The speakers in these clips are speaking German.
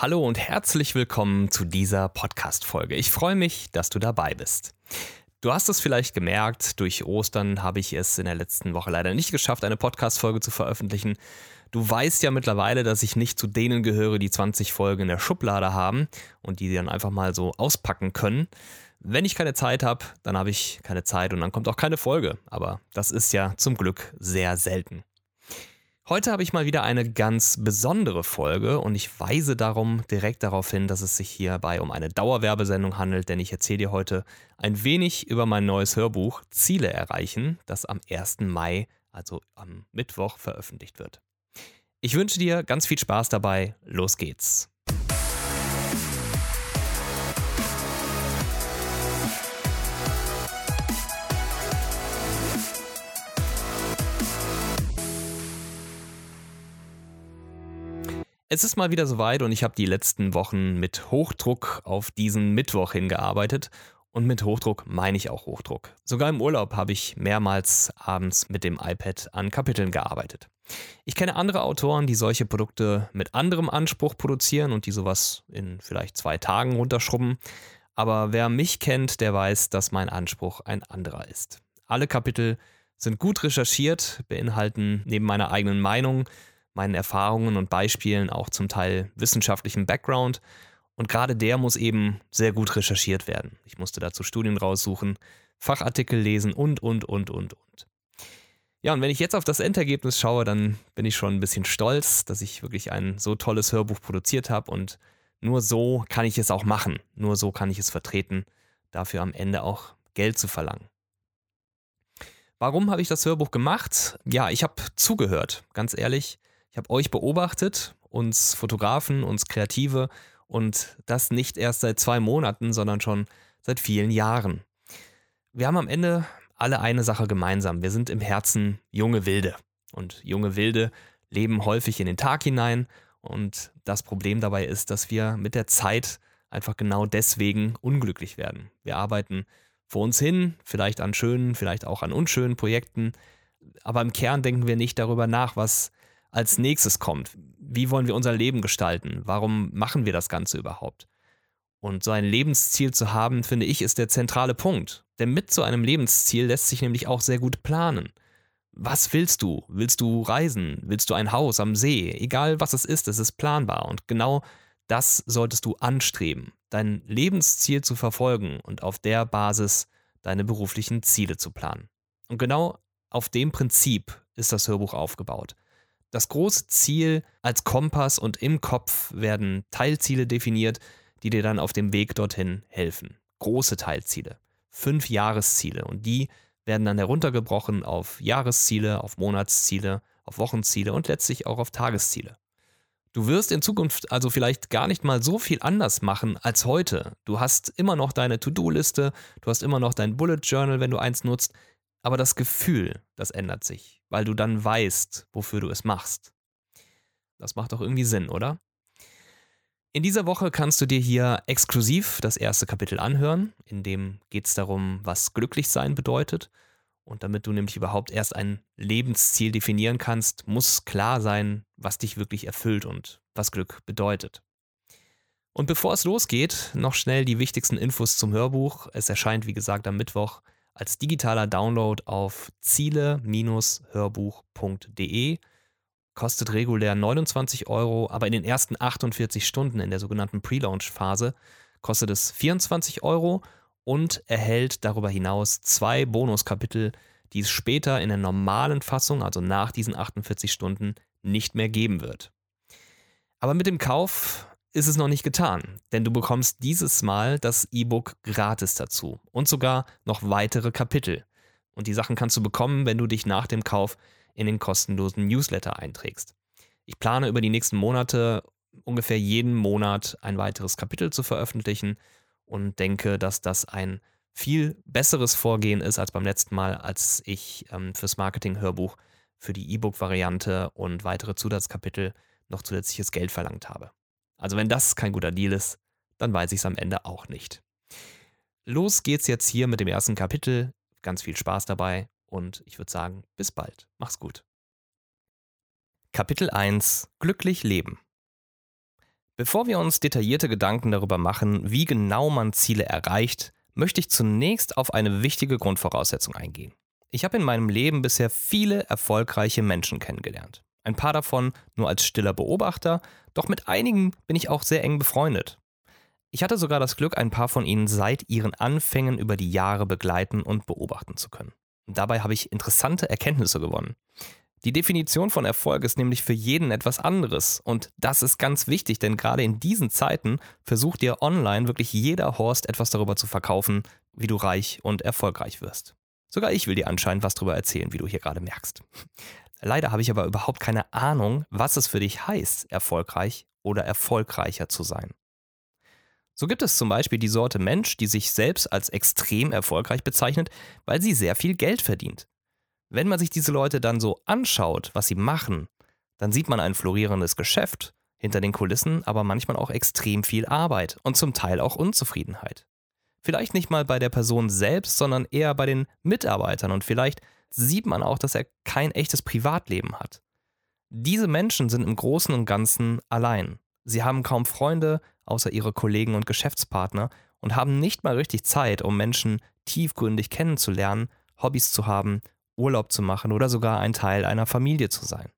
Hallo und herzlich willkommen zu dieser Podcast-Folge. Ich freue mich, dass du dabei bist. Du hast es vielleicht gemerkt, durch Ostern habe ich es in der letzten Woche leider nicht geschafft, eine Podcast-Folge zu veröffentlichen. Du weißt ja mittlerweile, dass ich nicht zu denen gehöre, die 20 Folgen in der Schublade haben und die dann einfach mal so auspacken können. Wenn ich keine Zeit habe, dann habe ich keine Zeit und dann kommt auch keine Folge. Aber das ist ja zum Glück sehr selten. Heute habe ich mal wieder eine ganz besondere Folge und ich weise darum direkt darauf hin, dass es sich hierbei um eine Dauerwerbesendung handelt, denn ich erzähle dir heute ein wenig über mein neues Hörbuch Ziele erreichen, das am 1. Mai, also am Mittwoch, veröffentlicht wird. Ich wünsche dir ganz viel Spaß dabei. Los geht's. Es ist mal wieder soweit und ich habe die letzten Wochen mit Hochdruck auf diesen Mittwoch hingearbeitet. Und mit Hochdruck meine ich auch Hochdruck. Sogar im Urlaub habe ich mehrmals abends mit dem iPad an Kapiteln gearbeitet. Ich kenne andere Autoren, die solche Produkte mit anderem Anspruch produzieren und die sowas in vielleicht zwei Tagen runterschrubben. Aber wer mich kennt, der weiß, dass mein Anspruch ein anderer ist. Alle Kapitel sind gut recherchiert, beinhalten neben meiner eigenen Meinung meinen Erfahrungen und Beispielen auch zum Teil wissenschaftlichen Background. Und gerade der muss eben sehr gut recherchiert werden. Ich musste dazu Studien raussuchen, Fachartikel lesen und, und, und, und, und. Ja, und wenn ich jetzt auf das Endergebnis schaue, dann bin ich schon ein bisschen stolz, dass ich wirklich ein so tolles Hörbuch produziert habe und nur so kann ich es auch machen. Nur so kann ich es vertreten, dafür am Ende auch Geld zu verlangen. Warum habe ich das Hörbuch gemacht? Ja, ich habe zugehört, ganz ehrlich. Ich habe euch beobachtet, uns Fotografen, uns Kreative und das nicht erst seit zwei Monaten, sondern schon seit vielen Jahren. Wir haben am Ende alle eine Sache gemeinsam. Wir sind im Herzen junge Wilde. Und junge Wilde leben häufig in den Tag hinein. Und das Problem dabei ist, dass wir mit der Zeit einfach genau deswegen unglücklich werden. Wir arbeiten vor uns hin, vielleicht an schönen, vielleicht auch an unschönen Projekten. Aber im Kern denken wir nicht darüber nach, was als nächstes kommt. Wie wollen wir unser Leben gestalten? Warum machen wir das Ganze überhaupt? Und so ein Lebensziel zu haben, finde ich, ist der zentrale Punkt. Denn mit so einem Lebensziel lässt sich nämlich auch sehr gut planen. Was willst du? Willst du reisen? Willst du ein Haus am See? Egal was es ist, es ist planbar. Und genau das solltest du anstreben, dein Lebensziel zu verfolgen und auf der Basis deine beruflichen Ziele zu planen. Und genau auf dem Prinzip ist das Hörbuch aufgebaut. Das große Ziel als Kompass und im Kopf werden Teilziele definiert, die dir dann auf dem Weg dorthin helfen. Große Teilziele, fünf Jahresziele und die werden dann heruntergebrochen auf Jahresziele, auf Monatsziele, auf Wochenziele und letztlich auch auf Tagesziele. Du wirst in Zukunft also vielleicht gar nicht mal so viel anders machen als heute. Du hast immer noch deine To-Do-Liste, du hast immer noch dein Bullet Journal, wenn du eins nutzt, aber das Gefühl, das ändert sich, weil du dann weißt, wofür du es machst. Das macht doch irgendwie Sinn, oder? In dieser Woche kannst du dir hier exklusiv das erste Kapitel anhören, in dem geht es darum, was glücklich sein bedeutet. Und damit du nämlich überhaupt erst ein Lebensziel definieren kannst, muss klar sein, was dich wirklich erfüllt und was Glück bedeutet. Und bevor es losgeht, noch schnell die wichtigsten Infos zum Hörbuch. Es erscheint, wie gesagt, am Mittwoch als digitaler Download auf ziele-hörbuch.de. Kostet regulär 29 Euro, aber in den ersten 48 Stunden in der sogenannten Pre-Launch-Phase kostet es 24 Euro und erhält darüber hinaus zwei Bonuskapitel, die es später in der normalen Fassung, also nach diesen 48 Stunden, nicht mehr geben wird. Aber mit dem Kauf ist es noch nicht getan, denn du bekommst dieses Mal das E-Book gratis dazu und sogar noch weitere Kapitel. Und die Sachen kannst du bekommen, wenn du dich nach dem Kauf in den kostenlosen Newsletter einträgst. Ich plane über die nächsten Monate ungefähr jeden Monat ein weiteres Kapitel zu veröffentlichen und denke, dass das ein viel besseres Vorgehen ist als beim letzten Mal, als ich ähm, fürs Marketing-Hörbuch für die E-Book-Variante und weitere Zusatzkapitel noch zusätzliches Geld verlangt habe. Also wenn das kein guter Deal ist, dann weiß ich es am Ende auch nicht. Los geht's jetzt hier mit dem ersten Kapitel. Ganz viel Spaß dabei und ich würde sagen, bis bald. Mach's gut. Kapitel 1 Glücklich leben. Bevor wir uns detaillierte Gedanken darüber machen, wie genau man Ziele erreicht, möchte ich zunächst auf eine wichtige Grundvoraussetzung eingehen. Ich habe in meinem Leben bisher viele erfolgreiche Menschen kennengelernt. Ein paar davon nur als stiller Beobachter, doch mit einigen bin ich auch sehr eng befreundet. Ich hatte sogar das Glück, ein paar von ihnen seit ihren Anfängen über die Jahre begleiten und beobachten zu können. Und dabei habe ich interessante Erkenntnisse gewonnen. Die Definition von Erfolg ist nämlich für jeden etwas anderes. Und das ist ganz wichtig, denn gerade in diesen Zeiten versucht dir online wirklich jeder Horst etwas darüber zu verkaufen, wie du reich und erfolgreich wirst. Sogar ich will dir anscheinend was darüber erzählen, wie du hier gerade merkst. Leider habe ich aber überhaupt keine Ahnung, was es für dich heißt, erfolgreich oder erfolgreicher zu sein. So gibt es zum Beispiel die Sorte Mensch, die sich selbst als extrem erfolgreich bezeichnet, weil sie sehr viel Geld verdient. Wenn man sich diese Leute dann so anschaut, was sie machen, dann sieht man ein florierendes Geschäft, hinter den Kulissen aber manchmal auch extrem viel Arbeit und zum Teil auch Unzufriedenheit. Vielleicht nicht mal bei der Person selbst, sondern eher bei den Mitarbeitern und vielleicht sieht man auch, dass er kein echtes Privatleben hat. Diese Menschen sind im Großen und Ganzen allein. Sie haben kaum Freunde, außer ihre Kollegen und Geschäftspartner und haben nicht mal richtig Zeit, um Menschen tiefgründig kennenzulernen, Hobbys zu haben, Urlaub zu machen oder sogar ein Teil einer Familie zu sein.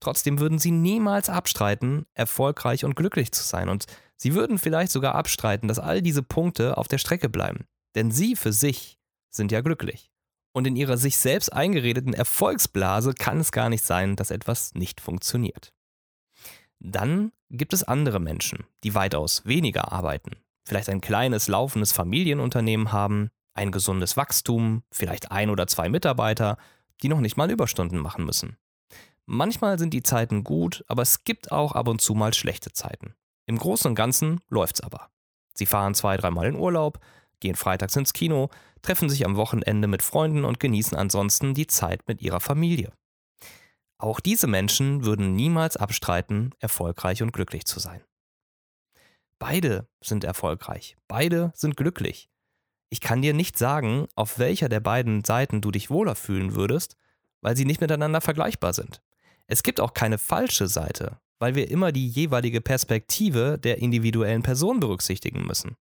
Trotzdem würden sie niemals abstreiten, erfolgreich und glücklich zu sein. Und sie würden vielleicht sogar abstreiten, dass all diese Punkte auf der Strecke bleiben. Denn sie für sich sind ja glücklich. Und in ihrer sich selbst eingeredeten Erfolgsblase kann es gar nicht sein, dass etwas nicht funktioniert. Dann gibt es andere Menschen, die weitaus weniger arbeiten, vielleicht ein kleines laufendes Familienunternehmen haben, ein gesundes Wachstum, vielleicht ein oder zwei Mitarbeiter, die noch nicht mal Überstunden machen müssen. Manchmal sind die Zeiten gut, aber es gibt auch ab und zu mal schlechte Zeiten. Im Großen und Ganzen läuft's aber. Sie fahren zwei, dreimal in Urlaub, gehen freitags ins Kino, treffen sich am Wochenende mit Freunden und genießen ansonsten die Zeit mit ihrer Familie. Auch diese Menschen würden niemals abstreiten, erfolgreich und glücklich zu sein. Beide sind erfolgreich, beide sind glücklich. Ich kann dir nicht sagen, auf welcher der beiden Seiten du dich wohler fühlen würdest, weil sie nicht miteinander vergleichbar sind. Es gibt auch keine falsche Seite, weil wir immer die jeweilige Perspektive der individuellen Person berücksichtigen müssen.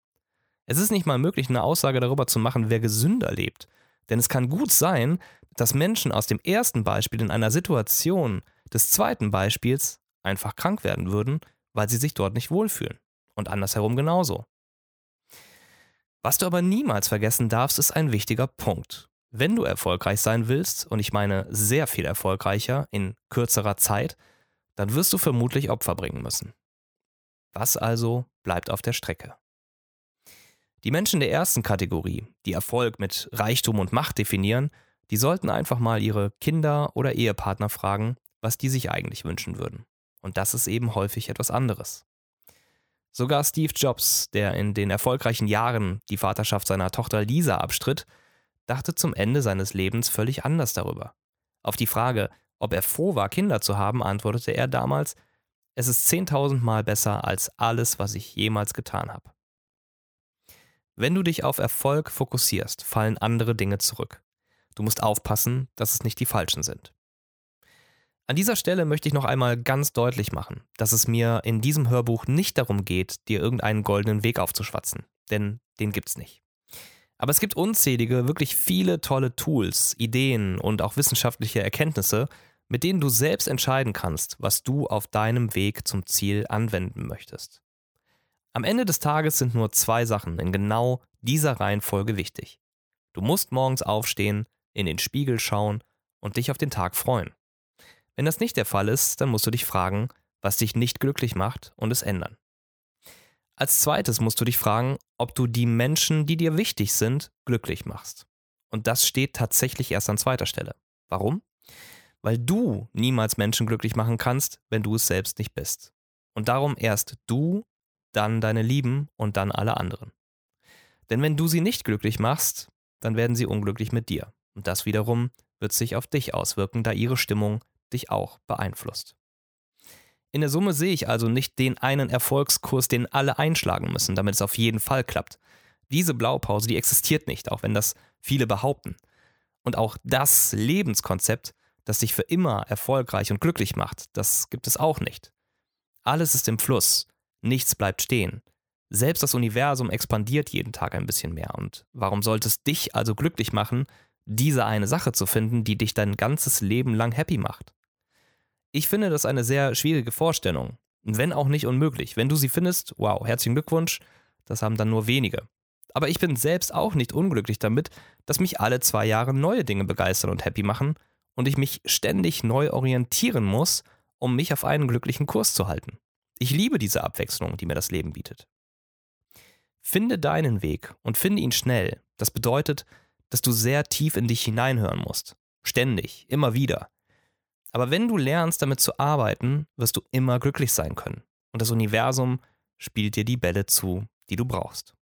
Es ist nicht mal möglich, eine Aussage darüber zu machen, wer gesünder lebt. Denn es kann gut sein, dass Menschen aus dem ersten Beispiel in einer Situation des zweiten Beispiels einfach krank werden würden, weil sie sich dort nicht wohlfühlen. Und andersherum genauso. Was du aber niemals vergessen darfst, ist ein wichtiger Punkt. Wenn du erfolgreich sein willst, und ich meine sehr viel erfolgreicher in kürzerer Zeit, dann wirst du vermutlich Opfer bringen müssen. Was also bleibt auf der Strecke? Die Menschen der ersten Kategorie, die Erfolg mit Reichtum und Macht definieren, die sollten einfach mal ihre Kinder oder Ehepartner fragen, was die sich eigentlich wünschen würden. Und das ist eben häufig etwas anderes. Sogar Steve Jobs, der in den erfolgreichen Jahren die Vaterschaft seiner Tochter Lisa abstritt, dachte zum Ende seines Lebens völlig anders darüber. Auf die Frage, ob er froh war, Kinder zu haben, antwortete er damals, es ist zehntausendmal besser als alles, was ich jemals getan habe. Wenn du dich auf Erfolg fokussierst, fallen andere Dinge zurück. Du musst aufpassen, dass es nicht die falschen sind. An dieser Stelle möchte ich noch einmal ganz deutlich machen, dass es mir in diesem Hörbuch nicht darum geht, dir irgendeinen goldenen Weg aufzuschwatzen, denn den gibt's nicht. Aber es gibt unzählige, wirklich viele tolle Tools, Ideen und auch wissenschaftliche Erkenntnisse, mit denen du selbst entscheiden kannst, was du auf deinem Weg zum Ziel anwenden möchtest. Am Ende des Tages sind nur zwei Sachen in genau dieser Reihenfolge wichtig. Du musst morgens aufstehen, in den Spiegel schauen und dich auf den Tag freuen. Wenn das nicht der Fall ist, dann musst du dich fragen, was dich nicht glücklich macht und es ändern. Als zweites musst du dich fragen, ob du die Menschen, die dir wichtig sind, glücklich machst. Und das steht tatsächlich erst an zweiter Stelle. Warum? Weil du niemals Menschen glücklich machen kannst, wenn du es selbst nicht bist. Und darum erst du, dann deine Lieben und dann alle anderen. Denn wenn du sie nicht glücklich machst, dann werden sie unglücklich mit dir. Und das wiederum wird sich auf dich auswirken, da ihre Stimmung dich auch beeinflusst. In der Summe sehe ich also nicht den einen Erfolgskurs, den alle einschlagen müssen, damit es auf jeden Fall klappt. Diese Blaupause, die existiert nicht, auch wenn das viele behaupten. Und auch das Lebenskonzept, das dich für immer erfolgreich und glücklich macht, das gibt es auch nicht. Alles ist im Fluss. Nichts bleibt stehen. Selbst das Universum expandiert jeden Tag ein bisschen mehr. Und warum sollte es dich also glücklich machen, diese eine Sache zu finden, die dich dein ganzes Leben lang happy macht? Ich finde das eine sehr schwierige Vorstellung, wenn auch nicht unmöglich. Wenn du sie findest, wow, herzlichen Glückwunsch, das haben dann nur wenige. Aber ich bin selbst auch nicht unglücklich damit, dass mich alle zwei Jahre neue Dinge begeistern und happy machen und ich mich ständig neu orientieren muss, um mich auf einen glücklichen Kurs zu halten. Ich liebe diese Abwechslung, die mir das Leben bietet. Finde deinen Weg und finde ihn schnell. Das bedeutet, dass du sehr tief in dich hineinhören musst. Ständig, immer wieder. Aber wenn du lernst, damit zu arbeiten, wirst du immer glücklich sein können. Und das Universum spielt dir die Bälle zu, die du brauchst.